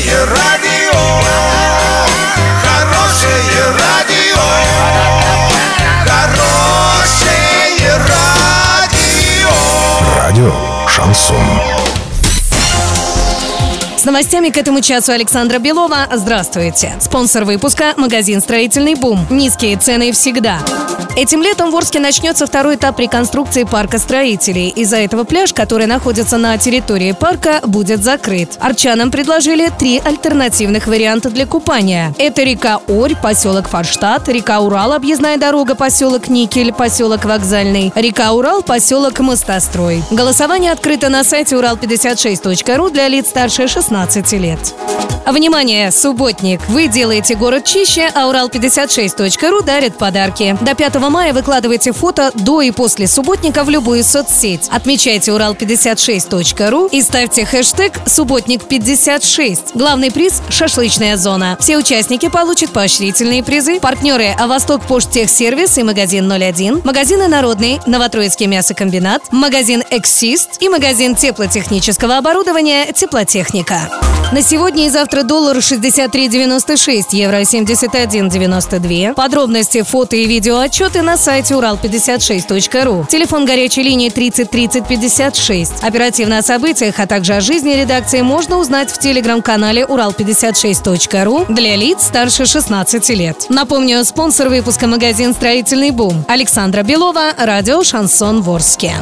Хорошее радио, хорошее радио, хорошее радио. Радио Шансон. С новостями к этому часу Александра Белова. Здравствуйте. Спонсор выпуска – магазин «Строительный бум». Низкие цены всегда. Этим летом в Орске начнется второй этап реконструкции парка строителей. Из-за этого пляж, который находится на территории парка, будет закрыт. Арчанам предложили три альтернативных варианта для купания. Это река Орь, поселок Форштадт, река Урал, объездная дорога, поселок Никель, поселок Вокзальный, река Урал, поселок Мостострой. Голосование открыто на сайте урал56.ру для лиц старше 16 лет. Внимание, субботник! Вы делаете город чище, а Урал56.ру дарит подарки. До 5 мая выкладывайте фото до и после субботника в любую соцсеть. Отмечайте Урал56.ру и ставьте хэштег «Субботник56». Главный приз – шашлычная зона. Все участники получат поощрительные призы. Партнеры – Восток Поштехсервис и магазин 01, магазины «Народный», Новотроицкий мясокомбинат, магазин «Эксист» и магазин теплотехнического оборудования «Теплотехника». На сегодня и завтра доллар 63.96, евро 71.92. Подробности, фото и видеоотчеты на сайте урал56.ру. Телефон горячей линии 30 30 56. Оперативно о событиях, а также о жизни редакции можно узнать в телеграм-канале урал56.ру для лиц старше 16 лет. Напомню, спонсор выпуска магазин «Строительный бум». Александра Белова, радио «Шансон Ворске».